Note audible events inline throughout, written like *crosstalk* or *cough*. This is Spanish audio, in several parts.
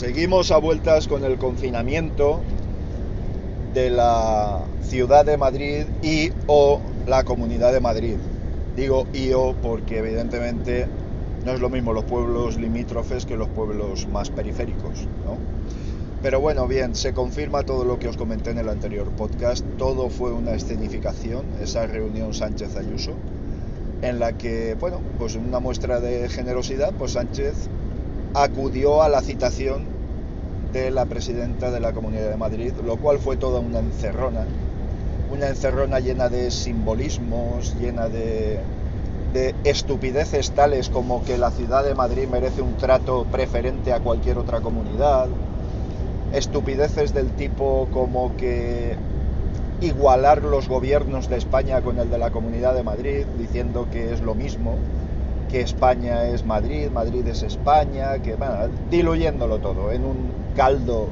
Seguimos a vueltas con el confinamiento de la ciudad de Madrid y o la comunidad de Madrid. Digo y o porque evidentemente no es lo mismo los pueblos limítrofes que los pueblos más periféricos, ¿no? Pero bueno, bien, se confirma todo lo que os comenté en el anterior podcast. Todo fue una escenificación, esa reunión Sánchez Ayuso, en la que, bueno, pues una muestra de generosidad, pues Sánchez acudió a la citación de la presidenta de la Comunidad de Madrid, lo cual fue toda una encerrona, una encerrona llena de simbolismos, llena de, de estupideces tales como que la ciudad de Madrid merece un trato preferente a cualquier otra comunidad, estupideces del tipo como que igualar los gobiernos de España con el de la Comunidad de Madrid, diciendo que es lo mismo, que España es Madrid, Madrid es España, que bueno, diluyéndolo todo en un caldo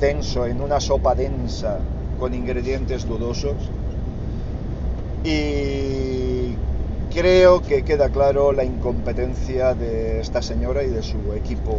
denso, en una sopa densa con ingredientes dudosos. Y creo que queda claro la incompetencia de esta señora y de su equipo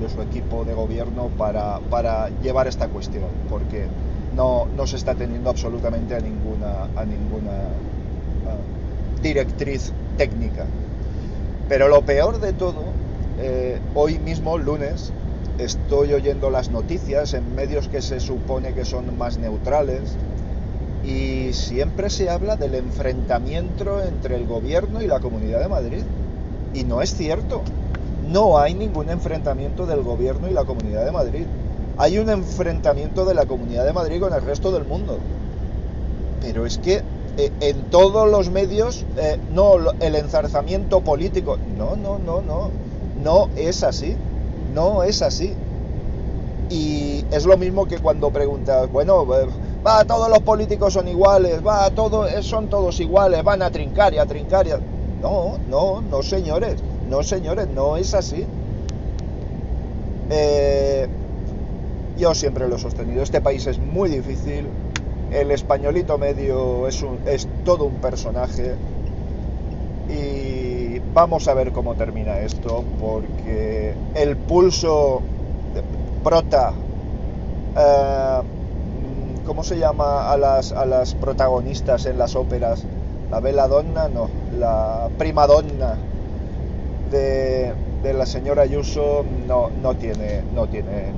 de su equipo de gobierno para, llevar esta cuestión, porque no, se está teniendo absolutamente a ninguna, directriz técnica. Pero lo peor de todo, eh, hoy mismo, lunes, estoy oyendo las noticias en medios que se supone que son más neutrales y siempre se habla del enfrentamiento entre el gobierno y la Comunidad de Madrid. Y no es cierto no hay ningún enfrentamiento del gobierno y la Comunidad de Madrid. Hay un enfrentamiento de la Comunidad de Madrid con el resto del mundo. Pero es que en todos los medios, eh, no, el enzarzamiento político, no, no, no, no, no es así, no es así. Y es lo mismo que cuando preguntas, bueno, eh, va, todos los políticos son iguales, va, todos, son todos iguales, van a trincar y a trincar y a... No, no, no, señores. No, señores, no es así. Eh, yo siempre lo he sostenido. Este país es muy difícil. El españolito medio es, todo un personaje. Y vamos a ver cómo termina esto, porque el pulso brota. Eh, ¿Cómo se llama a las, protagonistas en las óperas? La veladonna, no, la primadonna de, la señora Ayuso no tiene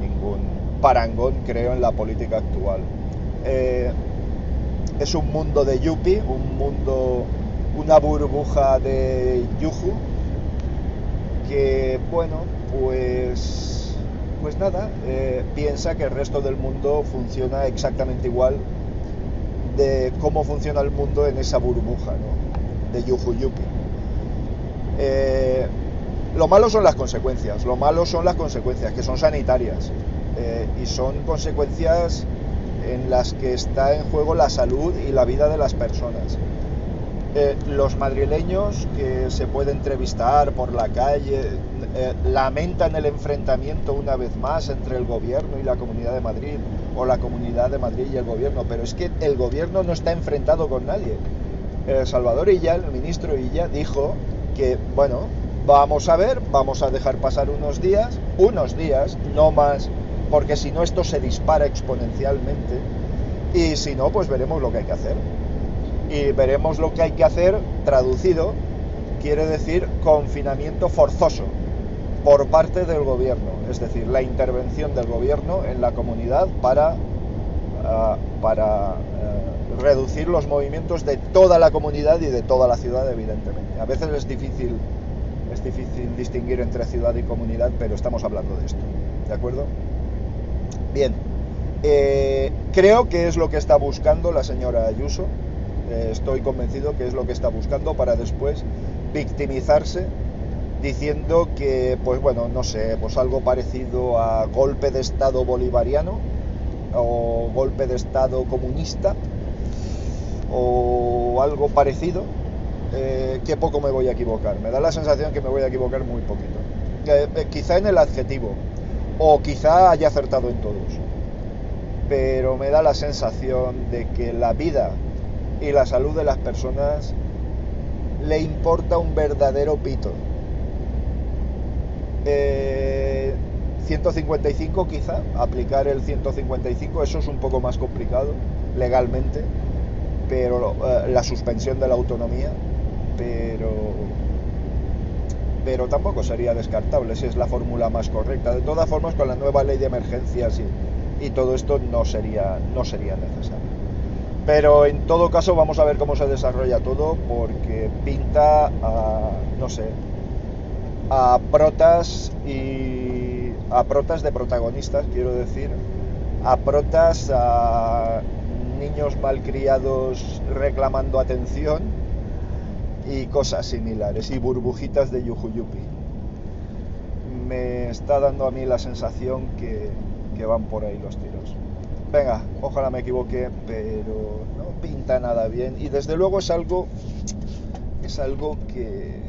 ningún parangón, creo, en la política actual. Eh, es un mundo de yuppie, un mundo, una burbuja de yuju, que, bueno, pues, pues nada, eh, piensa que el resto del mundo funciona exactamente igual de cómo funciona el mundo en esa burbuja de yuju yuppie. Eh, lo malo son las consecuencias, lo malo son las consecuencias, que son sanitarias. Y son consecuencias en las que está en juego la salud y la vida de las personas. Eh, los madrileños que se puede entrevistar por la calle eh, lamentan el enfrentamiento una vez más entre el gobierno y la Comunidad de Madrid o la Comunidad de Madrid y el gobierno, pero es que el gobierno no está enfrentado con nadie. Salvador Illa, el ministro Illa, dijo que, bueno, Vamos a ver, vamos a dejar pasar unos días, unos días, no más, porque si no esto se dispara exponencialmente y si no, pues veremos lo que hay que hacer. Y veremos lo que hay que hacer traducido, quiere decir confinamiento forzoso por parte del gobierno, es decir, la intervención del gobierno en la comunidad para, uh, para uh, reducir los movimientos de toda la comunidad y de toda la ciudad, evidentemente. A veces es difícil es difícil distinguir entre ciudad y comunidad, pero estamos hablando de esto, ¿de acuerdo? Bien, eh, creo que es lo que está buscando la señora Ayuso, eh, estoy convencido que es lo que está buscando para después victimizarse diciendo que, pues bueno, no sé, pues algo parecido a golpe de Estado bolivariano o golpe de Estado comunista o algo parecido, eh, qué poco me voy a equivocar. Me da la sensación que me voy a equivocar muy poquito. Eh, quizá en el adjetivo, o quizá haya acertado en todos. Pero me da la sensación de que la vida y la salud de las personas le importa un verdadero pito. Eh, 155 quizá, aplicar el 155, eso es un poco más complicado legalmente, pero eh, la suspensión de la autonomía, pero pero tampoco sería descartable si es la fórmula más correcta. De todas formas, con la nueva ley de emergencias y, todo esto no sería, no sería necesario. Pero en todo caso vamos a ver cómo se desarrolla todo porque pinta a, no sé, a protas y a protas de protagonistas, quiero decir, a protas a niños malcriados reclamando atención y cosas similares y burbujitas de Yupi. Me está dando a mí la sensación que, que van por ahí los tiros. Venga, ojalá me equivoque, pero no pinta nada bien y desde luego es algo es algo que,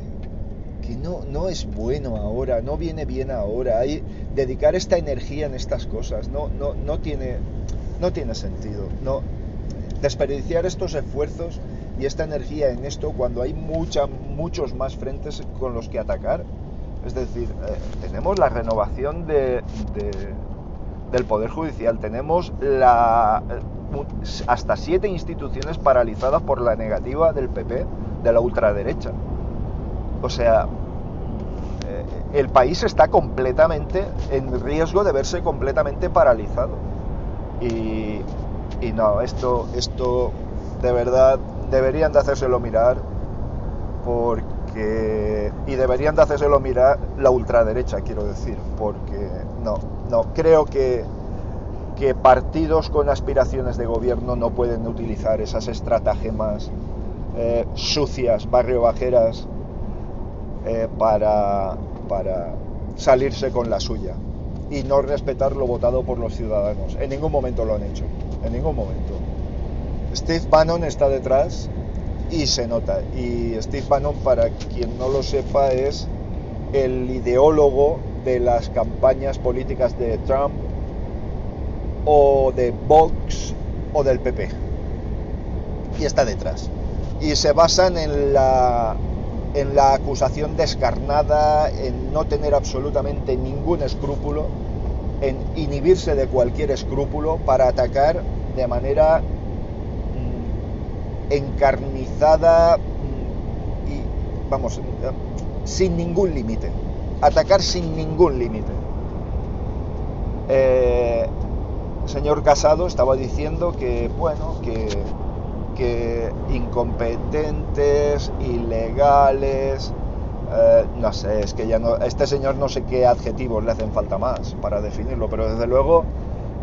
que no, no es bueno ahora, no viene bien ahora. Hay, dedicar esta energía en estas cosas no, no, no, tiene, no tiene sentido. No, desperdiciar estos esfuerzos y esta energía en esto cuando hay mucha, muchos más frentes con los que atacar. Es decir, eh, tenemos la renovación de, del Poder Judicial, tenemos eh, hasta siete instituciones paralizadas por la negativa del PP, de la ultraderecha. O sea, eh, el país está completamente en riesgo de verse completamente paralizado. Y, y no, esto, esto de verdad deberían de hacérselo mirar porque y deberían de hacérselo mirar la ultraderecha quiero decir porque no no creo que que partidos con aspiraciones de gobierno no pueden utilizar esas estratagemas eh, sucias barrio bajeras eh, para para salirse con la suya y no respetar lo votado por los ciudadanos. En ningún momento lo han hecho en ningún momento Steve Bannon está detrás y se nota. Y Steve Bannon, para quien no lo sepa, es el ideólogo de las campañas políticas de Trump o de Vox o del PP. Y está detrás. Y se basan en la, en la acusación descarnada, en no tener absolutamente ningún escrúpulo, en inhibirse de cualquier escrúpulo para atacar de manera encarnizada mm, y, vamos, sin ningún límite. Atacar sin ningún límite. Eh, señor Casado estaba diciendo que, bueno, que, que incompetentes, ilegales, eh, no sé, es que ya no, este señor no sé qué adjetivos le hacen falta más para definirlo, pero desde luego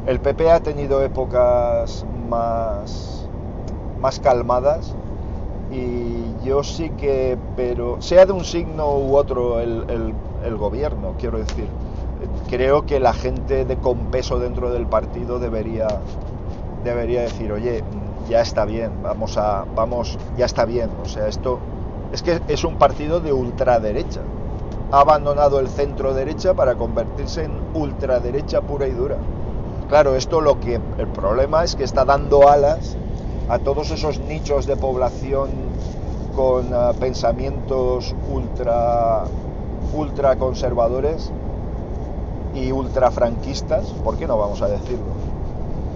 el PP ha tenido épocas más más calmadas. Y yo sí que, pero sea de un signo u otro el, el, gobierno, quiero decir, creo que la gente de con peso dentro del partido debería, debería decir, oye, ya está bien, vamos a, vamos, ya está bien, o sea, esto es que es un partido de ultraderecha, ha abandonado el centro derecha para convertirse en ultraderecha pura y dura. Claro, esto lo que el problema es que está dando alas a todos esos nichos de población con uh, pensamientos ultra, ultra conservadores y ultra franquistas, ¿por qué no vamos a decirlo?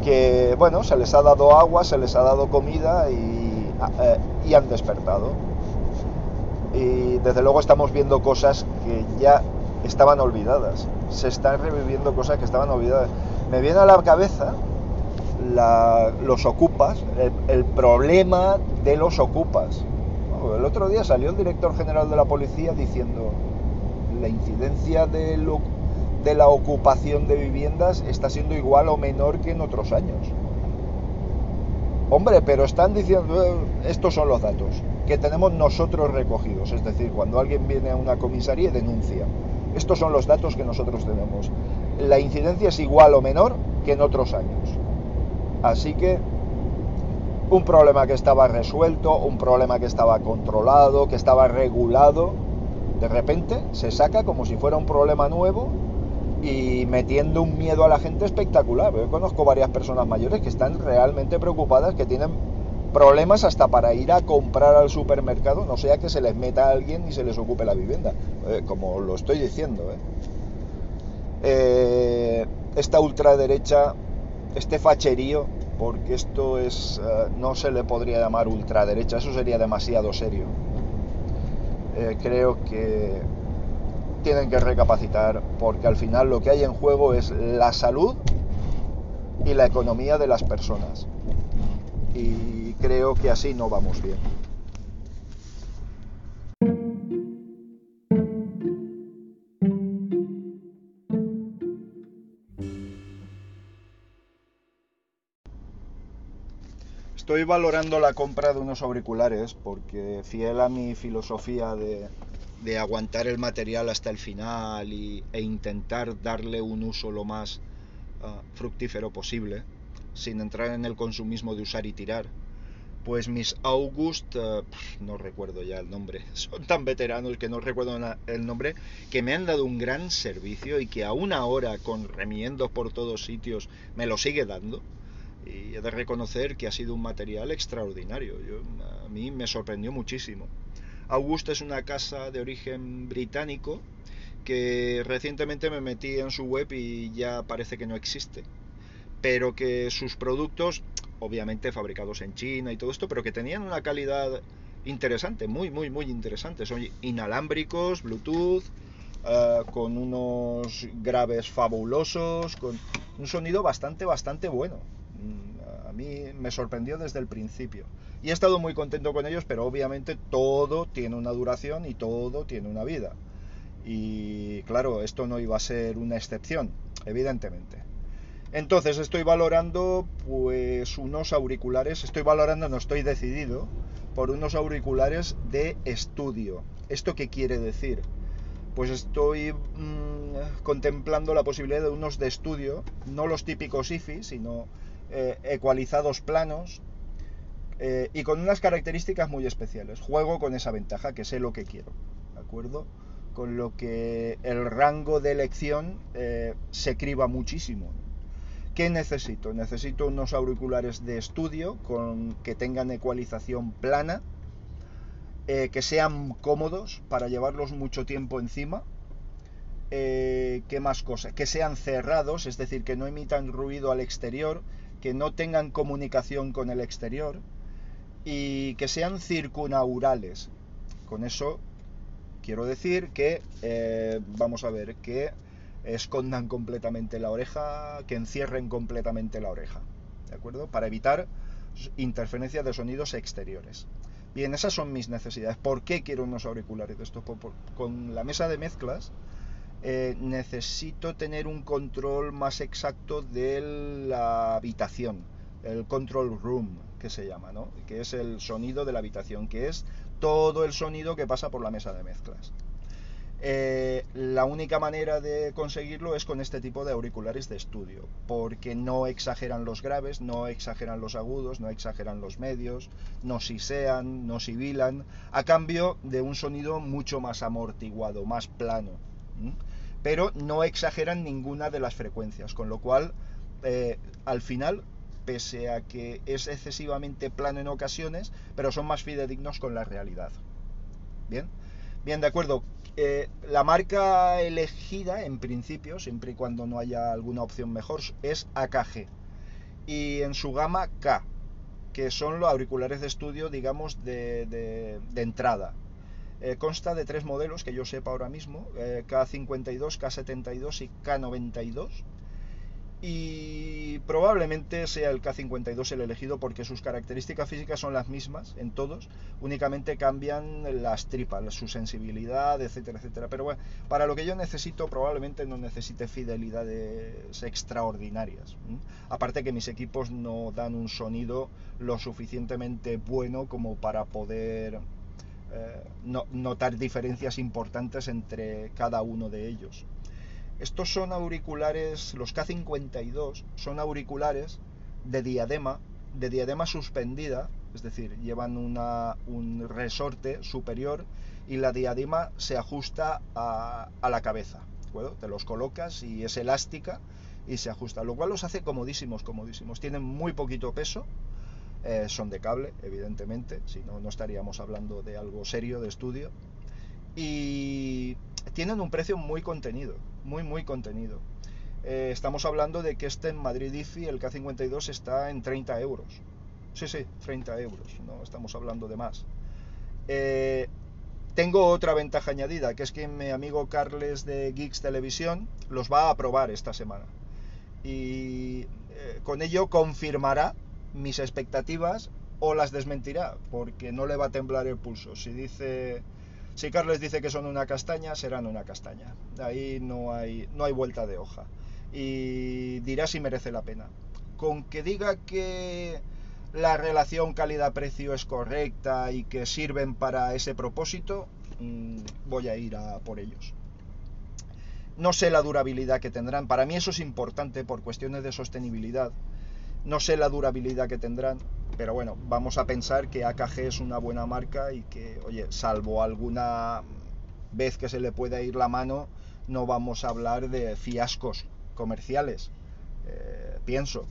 Que bueno, se les ha dado agua, se les ha dado comida y, uh, y han despertado. Y desde luego estamos viendo cosas que ya estaban olvidadas. Se están reviviendo cosas que estaban olvidadas. Me viene a la cabeza los ocupas, el, problema de los ocupas. El otro día salió el director general de la policía diciendo la incidencia de, de la ocupación de viviendas está siendo igual o menor que en otros años. Hombre, pero están diciendo, eh, estos son los datos que tenemos nosotros recogidos, es decir, cuando alguien viene a una comisaría y denuncia, estos son los datos que nosotros tenemos. La incidencia es igual o menor que en otros años. Así que un problema que estaba resuelto, un problema que estaba controlado, que estaba regulado, de repente se saca como si fuera un problema nuevo y metiendo un miedo a la gente espectacular. Yo conozco varias personas mayores que están realmente preocupadas, que tienen problemas hasta para ir a comprar al supermercado, no sea que se les meta a alguien y se les ocupe la vivienda, eh, como lo estoy diciendo. ¿eh? eh, esta ultraderecha, este facherío, porque esto es, eh, no se le podría llamar ultraderecha, eso sería demasiado serio. Eh, creo que tienen que recapacitar porque al final lo que hay en juego es la salud y la economía de las personas. Y creo que así no vamos bien. Estoy valorando la compra de unos auriculares porque fiel a mi filosofía de, aguantar el material hasta el final e intentar darle un uso lo más ah, fructífero posible, sin entrar en el consumismo de usar y tirar, pues mis August, ah, no recuerdo ya el nombre, *laughs* son tan veteranos que no recuerdo el nombre, que me han dado un gran servicio y que aún ahora con remiendos por todos sitios me lo sigue dando y he de reconocer que ha sido un material extraordinario. a mí me sorprendió muchísimo. Augusta es una casa de origen británico que recientemente me metí en su web y ya parece que no existe. Pero que sus productos, obviamente fabricados en China y todo esto, pero que tenían una calidad interesante, muy, muy, muy interesante. Son inalámbricos, Bluetooth, eh, con unos graves fabulosos, con un sonido bastante, bastante bueno. A mí me sorprendió desde el principio. Y he estado muy contento con ellos, pero obviamente todo tiene una duración y todo tiene una vida. Y claro, esto no iba a ser una excepción, evidentemente. Entonces estoy valorando pues unos auriculares, estoy valorando, no estoy decidido, por unos auriculares de estudio. ¿Esto qué quiere decir? Pues estoy mm, contemplando la posibilidad de unos de estudio, no los típicos IFI, sino eh, ecualizados planos eh, y con unas características muy especiales. Juego con esa ventaja, que sé lo que quiero, ¿de acuerdo? Con lo que el rango de elección eh, se criba muchísimo. ¿Qué necesito? Necesito unos auriculares de estudio con, que tengan ecualización plana, que sean cómodos para llevarlos mucho tiempo encima, ¿qué más cosas? Que sean cerrados, es decir, que no emitan ruido al exterior, que no tengan comunicación con el exterior y que sean circunaurales. Con eso quiero decir que, eh, vamos a ver, que escondan completamente la oreja, que encierren completamente la oreja, ¿de acuerdo? Para evitar interferencia de sonidos exteriores. Bien, esas son mis necesidades. ¿Por qué quiero unos auriculares de estos? Con la mesa de mezclas eh, necesito tener un control más exacto de la habitación, el control room que se llama, ¿no? que es el sonido de la habitación, que es todo el sonido que pasa por la mesa de mezclas. Eh, la única manera de conseguirlo es con este tipo de auriculares de estudio, porque no exageran los graves, no exageran los agudos, no exageran los medios, no sisean, no sibilan, a cambio de un sonido mucho más amortiguado, más plano pero no exageran ninguna de las frecuencias, con lo cual eh, al final, pese a que es excesivamente plano en ocasiones, pero son más fidedignos con la realidad. Bien, bien, de acuerdo. Eh, la marca elegida, en principio, siempre y cuando no haya alguna opción mejor, es AKG. Y en su gama K, que son los auriculares de estudio, digamos, de entrada. Eh, consta de tres modelos que yo sepa ahora mismo, eh, K52, K72 y K92. Y probablemente sea el K52 el elegido porque sus características físicas son las mismas en todos, únicamente cambian las tripas, su sensibilidad, etcétera, etcétera. Pero bueno, para lo que yo necesito probablemente no necesite fidelidades extraordinarias. Aparte que mis equipos no dan un sonido lo suficientemente bueno como para poder eh, notar diferencias importantes entre cada uno de ellos. Estos son auriculares, los K52 son auriculares de diadema, de diadema suspendida, es decir, llevan un resorte superior y la diadema se ajusta a, la cabeza. Te los colocas y es elástica y se ajusta, lo cual los hace comodísimos, comodísimos. Tienen muy poquito peso, eh, son de cable, evidentemente, si no, no estaríamos hablando de algo serio de estudio. Y tienen un precio muy contenido, muy, muy contenido. Eh, estamos hablando de que este en Madrid IFI, el K52, está en 30 euros. Sí, sí, 30 euros, no estamos hablando de más. Eh, tengo otra ventaja añadida, que es que mi amigo Carles de Geeks Televisión los va a probar esta semana. Y con ello confirmará mis expectativas o las desmentirá, porque no le va a temblar el pulso. Si dice, si Carles dice que son una castaña, serán una castaña. Ahí no hay, no hay vuelta de hoja. Y dirá si merece la pena. Con que diga que la relación calidad-precio es correcta y que sirven para ese propósito, mm, voy a ir a por ellos. No sé la durabilidad que tendrán. Para mí eso es importante por cuestiones de sostenibilidad. No sé la durabilidad que tendrán, pero bueno, vamos a pensar que AKG es una buena marca y que, oye, salvo alguna vez que se le pueda ir la mano, no vamos a hablar de fiascos comerciales, eh, pienso.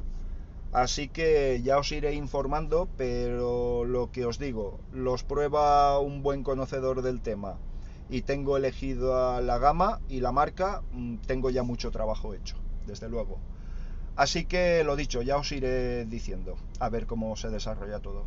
Así que ya os iré informando, pero lo que os digo, los prueba un buen conocedor del tema y tengo elegido la gama y la marca, mm, tengo ya mucho trabajo hecho, desde luego. Así que lo dicho, ya os iré diciendo, a ver cómo se desarrolla todo.